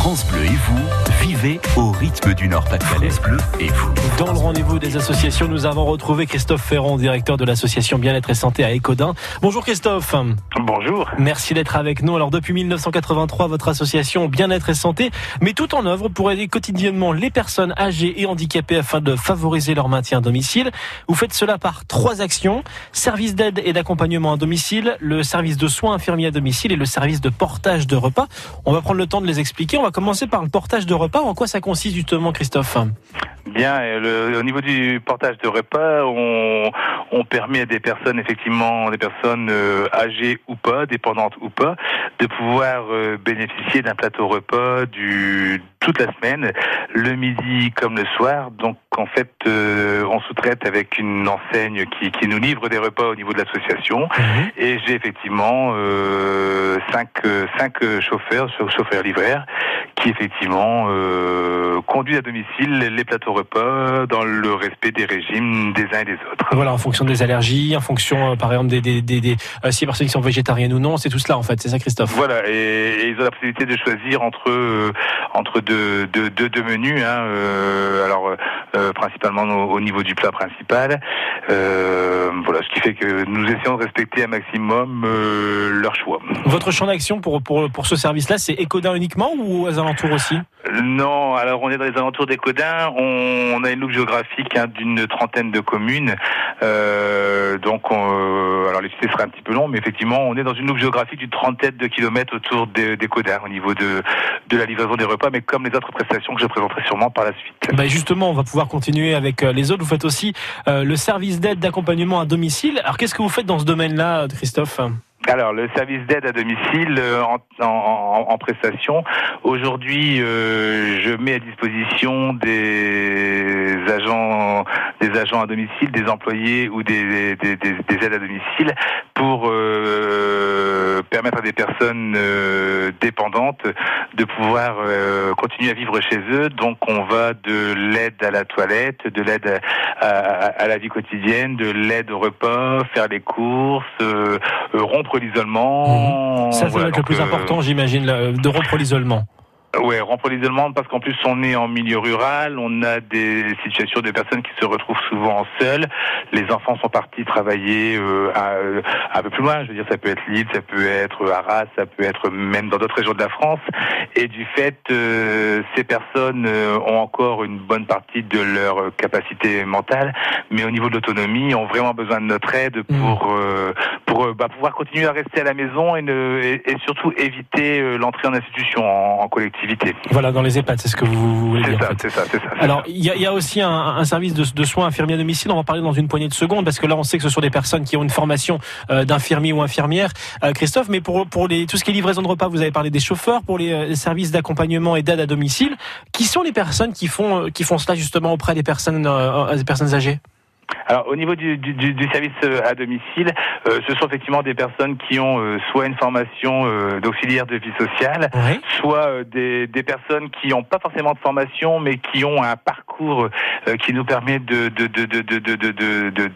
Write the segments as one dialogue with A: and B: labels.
A: France Bleu et vous, vivez au rythme du Nord-Pas-de-Calais. Bleu et vous.
B: Dans le rendez-vous des associations, nous avons retrouvé Christophe Ferrand, directeur de l'association Bien-être et Santé à Écodin. Bonjour Christophe.
C: Bonjour.
B: Merci d'être avec nous. Alors depuis 1983, votre association Bien-être et Santé met tout en œuvre pour aider quotidiennement les personnes âgées et handicapées afin de favoriser leur maintien à domicile. Vous faites cela par trois actions. Service d'aide et d'accompagnement à domicile, le service de soins infirmiers à domicile et le service de portage de repas. On va prendre le temps de les expliquer. On va commencer par le portage de repas. En quoi ça consiste justement, Christophe?
C: Bien, le, au niveau du portage de repas, on, on, permet à des personnes, effectivement, des personnes euh, âgées ou pas, dépendantes ou pas, de pouvoir euh, bénéficier d'un plateau repas du, toute la semaine, le midi comme le soir. Donc, en fait, euh, on sous-traite avec une enseigne qui, qui, nous livre des repas au niveau de l'association. Mhm. Et j'ai effectivement cinq, cinq chauffeurs, chauffeurs livraires, qui effectivement conduisent à domicile les plateaux repas dans le respect des régimes des uns et des autres.
B: Voilà, en fonction des allergies, en fonction, euh, par exemple, des, des, des, des euh, si les personnes qui sont végétariennes ou non, c'est tout cela en fait, c'est ça Christophe?
C: Voilà, et, ils ont la possibilité de choisir entre, euh, entre deux, deux, deux, menus, hein, alors principalement au, niveau du plat principal. voilà, ce qui fait que nous essayons de respecter un maximum leur choix.
B: Votre champ d'action pour, pour, pour ce service-là, c'est Écodin uniquement ou aux alentours aussi?
C: Non, alors on est dans les alentours d'Écodin, on on a une loupe géographique hein, d'une trentaine de communes. Euh, donc, euh, alors les cités seraient un petit peu long, mais effectivement, on est dans une loupe géographique d'une trentaine de kilomètres autour des, des au niveau de, la livraison des repas, mais comme les autres prestations que je présenterai sûrement par la suite.
B: Bah justement, on va pouvoir continuer avec euh, les autres. Vous faites aussi le service d'aide d'accompagnement à domicile. Alors, qu'est-ce que vous faites dans ce domaine-là, Christophe?
C: Alors, le service d'aide à domicile euh, en, en, prestation, aujourd'hui, euh, je mets à disposition des agents, des agents à domicile, des employés ou des aides à domicile pour euh, permettre à des personnes euh, dépendantes de pouvoir euh, continuer à vivre chez eux. Donc, on va de l'aide à la toilette, de l'aide à, à, la vie quotidienne, de l'aide au repas, faire les courses, rompre l'isolement.
B: Mmh. Ça, c'est le plus euh, important, j'imagine, de rompre l'isolement.
C: Ouais, rompre l'isolement parce qu'en plus on est en milieu rural, on a des situations de personnes qui se retrouvent souvent seules. Les enfants sont partis travailler euh, à, euh, un peu plus loin. Je veux dire, ça peut être Lille, ça peut être Arras, ça peut être même dans d'autres régions de la France. Et du fait, euh, ces personnes ont encore une bonne partie de leur capacité mentale, mais au niveau de l'autonomie, ont vraiment besoin de notre aide mmh. pour pour bah, pouvoir continuer à rester à la maison et, ne, et, surtout éviter l'entrée en institution en, en collectif.
B: Voilà, dans les EHPAD, c'est ce que vous voulez dire.
C: C'est ça, c'est ça,
B: Alors, il y, a, aussi un, service de, soins infirmiers à domicile. On va parler dans une poignée de secondes parce que là, on sait que ce sont des personnes qui ont une formation euh, d'infirmier ou infirmière. Euh, Christophe, mais pour pour les tout ce qui est livraison de repas, vous avez parlé des chauffeurs pour les, euh, services d'accompagnement et d'aide à domicile. Qui sont les personnes qui font qui font cela justement auprès des personnes des personnes âgées?
C: Alors au niveau du, du, du service euh, à domicile, euh, ce sont effectivement des personnes qui ont euh, soit une formation d'auxiliaire de vie sociale, soit des, des, personnes qui n'ont pas forcément de formation, mais qui ont un parcours qui nous permet de,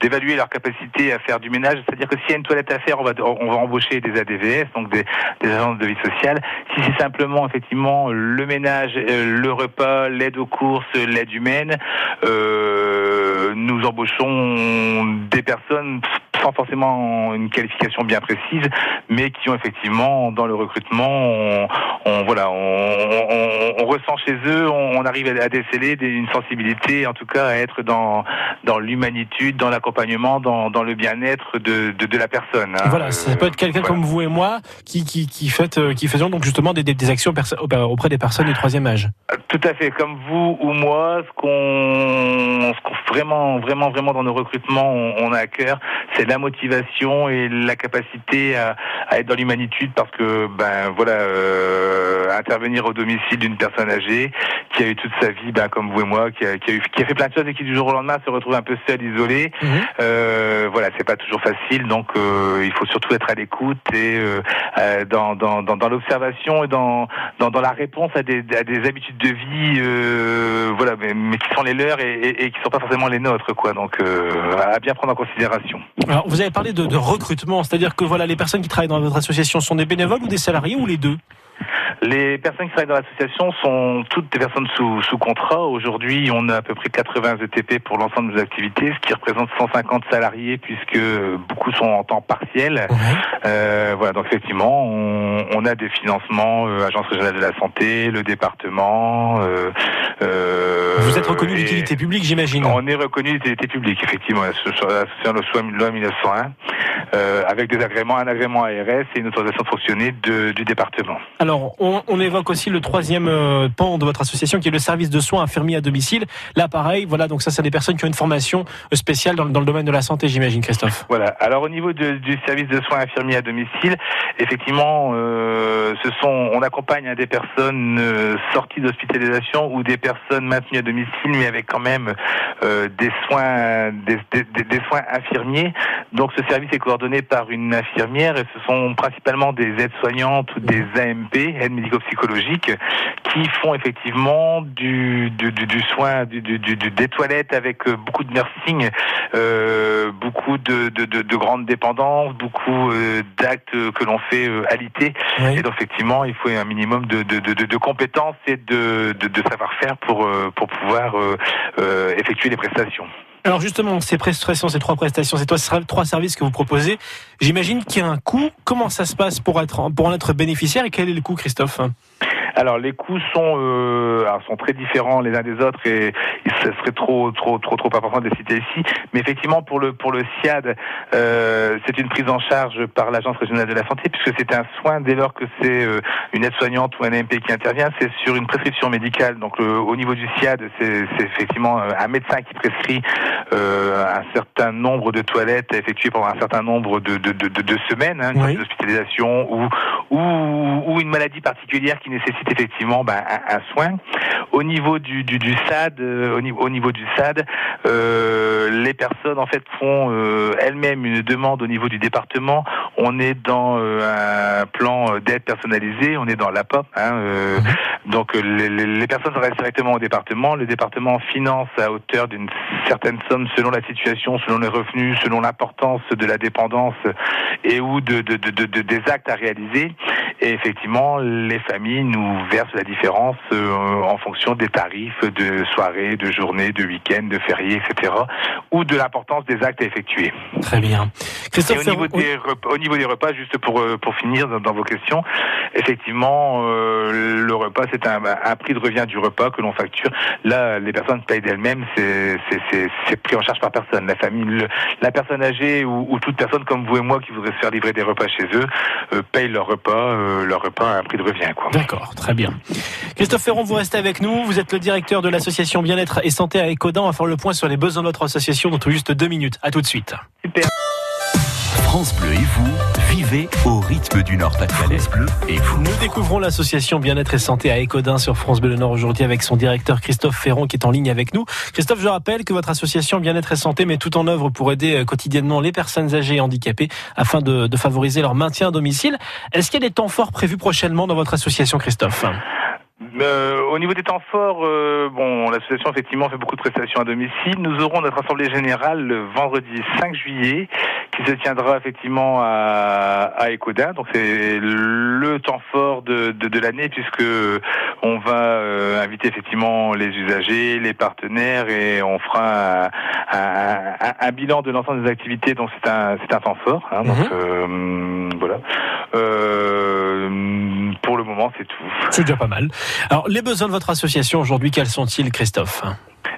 C: d'évaluer leur capacité à faire du ménage. C'est-à-dire que s'il y a une toilette à faire, on va, embaucher des ADVS, donc des, agents de vie sociale. Si c'est simplement effectivement le ménage, le repas, l'aide aux courses, l'aide humaine, nous embauchons des personnes sans forcément une qualification bien précise, mais qui ont effectivement dans le recrutement, on, voilà, on, ressent chez eux, on, arrive à, déceler une sensibilité, en tout cas à être dans dans l'humanitude, dans l'accompagnement, dans, dans le bien-être de, de, la personne.
B: Hein. Voilà, ça peut être quelqu'un comme vous et moi qui qui qui euh, qui faisons donc justement des, des actions auprès des personnes du troisième âge.
C: Tout à fait, comme vous ou moi, ce qu'on vraiment vraiment vraiment dans nos recrutements on, a à cœur, c'est la motivation et la capacité à, être dans l'humanitude parce que ben voilà euh, intervenir au domicile d'une personne âgée qui a eu toute sa vie ben, comme vous et moi qui a, qui a, eu, qui a fait plein de choses et qui du jour au lendemain se retrouve un peu seul isolé mhm. euh, voilà c'est pas toujours facile. Donc euh, il faut surtout être à l'écoute et euh, dans, dans, dans, dans l'observation et dans, dans, dans la réponse à des, à des habitudes de vie voilà mais, mais, qui sont les leurs et, et, et, qui sont pas forcément les nôtres quoi. Donc à bien prendre en considération.
B: Alors vous avez parlé de, de recrutement c'est-à-dire que voilà les personnes qui travaillent dans votre association sont des bénévoles ou des salariés ou les deux?
C: Les personnes qui travaillent dans l'association sont toutes des personnes sous, sous contrat. Aujourd'hui, on a à peu près 80 ETP pour l'ensemble des activités, ce qui représente 150 salariés puisque beaucoup sont en temps partiel. Euh, voilà, donc effectivement, on, on a des financements, euh, Agence régionale de la santé, le département. Euh,
B: euh, Vous êtes reconnu d'utilité publique, j'imagine.
C: On est reconnu d'utilité publique, effectivement, le SOIM loi 1901, euh, avec des agréments, un agrément ARS et une autorisation de fonctionner de, du département.
B: Alors, on, on, évoque aussi le troisième euh, pan de votre association, qui est le service de soins infirmiers à domicile. Là, pareil, voilà, donc ça, c'est des personnes qui ont une formation euh, spéciale dans, dans le domaine de la santé, j'imagine, Christophe.
C: Voilà. Alors, au niveau de, du service de soins infirmiers à domicile, effectivement, euh, ce sont, on accompagne des personnes sorties d'hospitalisation ou des personnes maintenues à domicile, mais avec quand même des soins, des, des, des, soins infirmiers. Donc, ce service est coordonné par une infirmière et ce sont principalement des aides-soignantes ou des AMP, aides médico-psychologiques, qui font effectivement du, du, du, du soin, du, des toilettes avec euh, beaucoup de nursing, euh, beaucoup de, de, de, grandes dépendances, beaucoup euh, d'actes que l'on fait euh, alité. Oui. Et donc effectivement, il faut un minimum de, de, compétences et de, savoir-faire pour, pour pouvoir effectuer les prestations.
B: Alors justement, ces prestations, ces trois prestations, ces trois services que vous proposez, j'imagine qu'il y a un coût. Comment ça se passe pour être pour en être bénéficiaire et quel est le coût, Christophe?
C: Alors les coûts sont euh, alors, sont très différents les uns des autres et ce serait trop trop trop trop important de les citer ici. Mais effectivement pour le pour le SIAD, euh, c'est une prise en charge par l'agence régionale de la santé puisque c'est un soin dès lors que c'est euh, une aide-soignante ou un MP qui intervient, c'est sur une prescription médicale. Donc le, au niveau du SIAD, c'est effectivement un médecin qui prescrit euh, un certain nombre de toilettes à effectuer pendant un certain nombre de de, de, de semaines, hein, oui. d'hospitalisation ou, ou ou une maladie particulière qui nécessite effectivement ben, un, soin. Au niveau du, SAD, euh, au niveau du SAD, euh, les personnes en fait font euh, elles-mêmes une demande au niveau du département. On est dans euh, un plan d'aide personnalisée, on est dans l'APA. Hein, mmh. Donc les, les, personnes restent directement au département. Le département finance à hauteur d'une certaine somme selon la situation, selon les revenus, selon l'importance de la dépendance et ou de, de, de, de, des actes à réaliser. Et effectivement, les familles nous versent la différence euh, en fonction des tarifs de soirée, de journée, de week-end, de férié, etc. ou de l'importance des actes à effectuer.
B: Très bien.
C: Christophe, Et au, niveau des repas, au niveau des repas, juste pour, euh, pour finir dans, dans vos questions, effectivement, euh, le repas, c'est un, un, prix de revient du repas que l'on facture. Là, les personnes payent d'elles-mêmes, c'est pris en charge par personne. La famille, le, la personne âgée ou, ou, toute personne comme vous et moi qui voudrait se faire livrer des repas chez eux, euh, paye leur repas, euh, leur repas à un prix de revient.
B: D'accord, très bien. Christophe Ferron, vous restez avec nous. Vous êtes le directeur de l'association Bien-être et Santé à Écodan. On va faire le point sur les besoins de notre association dans tout juste deux minutes. À tout de suite.
C: Super.
A: France Bleu et vous, vivez au rythme du Nord-Pas-de-Calais. Bleu et vous.
B: Nous découvrons l'association Bien-être et Santé à Écodin sur France Bleu Nord aujourd'hui avec son directeur Christophe Ferron qui est en ligne avec nous. Christophe, je rappelle que votre association Bien-être et Santé met tout en œuvre pour aider quotidiennement les personnes âgées et handicapées afin de, de favoriser leur maintien à domicile. Est-ce qu'il y a des temps forts prévus prochainement dans votre association, Christophe?
C: Euh, au niveau des temps forts, euh, bon, l'association effectivement fait beaucoup de prestations à domicile. Nous aurons notre assemblée générale le vendredi 5 juillet, qui se tiendra effectivement à, à Écodin. Donc c'est le temps fort de, de, de l'année puisque on va euh, inviter effectivement les usagers, les partenaires et on fera un, un, un bilan de l'ensemble des activités. Donc c'est un c'est un temps fort. Hein, donc
B: Mhm.
C: euh, voilà. Euh, pour le moment, c'est tout.
B: Déjà pas mal. Alors, les besoins de votre association aujourd'hui, quels sont-ils, Christophe?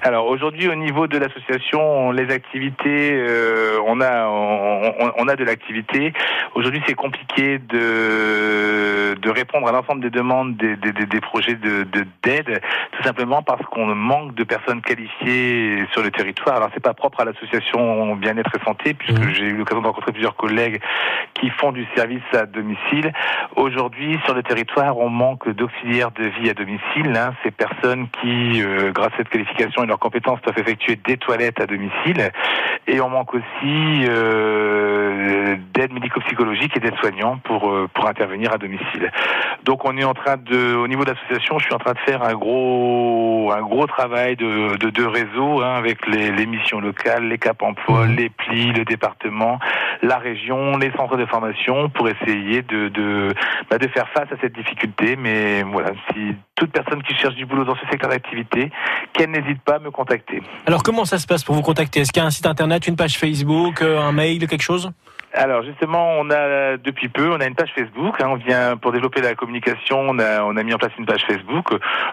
C: Alors aujourd'hui, au niveau de l'association, les activités, euh, on a on, on a de l'activité. Aujourd'hui, c'est compliqué de de répondre à l'ensemble des demandes des, des, des projets de d'aide, de, tout simplement parce qu'on manque de personnes qualifiées sur le territoire. Alors c'est pas propre à l'association Bien-être et Santé, puisque mmh. j'ai eu l'occasion de rencontrer plusieurs collègues qui font du service à domicile. Aujourd'hui, sur le territoire, on manque d'auxiliaires de vie à domicile. Hein, ces personnes qui, euh, grâce à cette qualification et leurs compétences peuvent effectuer des toilettes à domicile. Et on manque aussi euh, d'aide médico-psychologique et d'aide soignants pour euh, pour intervenir à domicile. Donc on est en train de, au niveau de l'association, je suis en train de faire un gros un gros travail de de, de réseau hein, avec les, les, missions locales, les cap emploi, mmh. les plis, le département, la région, les centres de formation pour essayer de de, bah, de faire face à cette difficulté. Mais voilà, si toute personne qui cherche du boulot dans ce secteur d'activité, qu'elle n'hésite pas à me contacter.
B: Alors comment ça se passe pour vous contacter? Est-ce qu'il y a un site internet, une page Facebook, euh, un mail, quelque chose?
C: Alors justement, on a depuis peu, on a une page Facebook. Hein, on vient pour développer la communication, on a on a mis en place une page Facebook.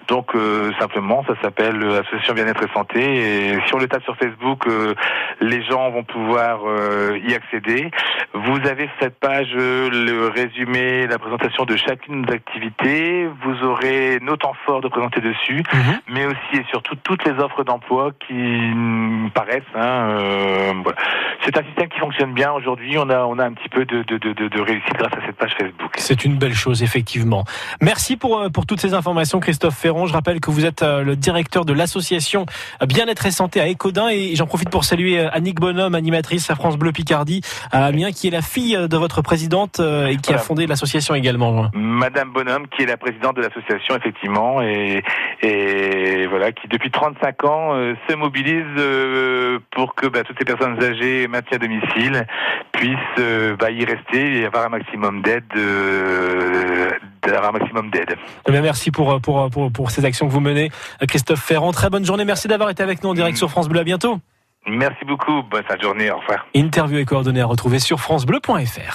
C: Donc euh, simplement, ça s'appelle Association Bien-être et Santé. Et si on le tape sur Facebook, euh, les gens vont pouvoir euh, y accéder. Vous avez sur cette page le résumé, la présentation de chacune de nos activités. Vous aurez nos temps forts de présenter dessus, mhm. mais aussi et surtout toutes les offres d'emploi qui paraissent. Hein, voilà. C'est un système qui fonctionne bien aujourd'hui. On a, on a un petit peu de, de, de, de réussite grâce à cette page Facebook.
B: C'est une belle chose, effectivement. Merci pour, euh, pour toutes ces informations, Christophe Ferron. Je rappelle que vous êtes euh, le directeur de l'association Bien-être et Santé à Écodin. Et j'en profite pour saluer euh, Annick Bonhomme, animatrice à France Bleu Picardie, à Amiens, qui est la fille de votre présidente et qui a fondé l'association également.
C: Madame Bonhomme, qui est la présidente de l'association, effectivement, et, et voilà, qui depuis 35 ans se mobilise pour que bah, toutes ces personnes âgées maintien à domicile puissent euh, bah, y rester et avoir un maximum d'aide. Euh, un maximum d'aide.
B: Eh merci pour, pour, pour, pour, ces actions que vous menez. Christophe Ferrand, très bonne journée. Merci d'avoir été avec nous en direct sur France Bleu. À bientôt.
C: Merci beaucoup. Bonne fin de journée. Au revoir.
B: Interview et coordonnées à retrouver sur FranceBleu.fr.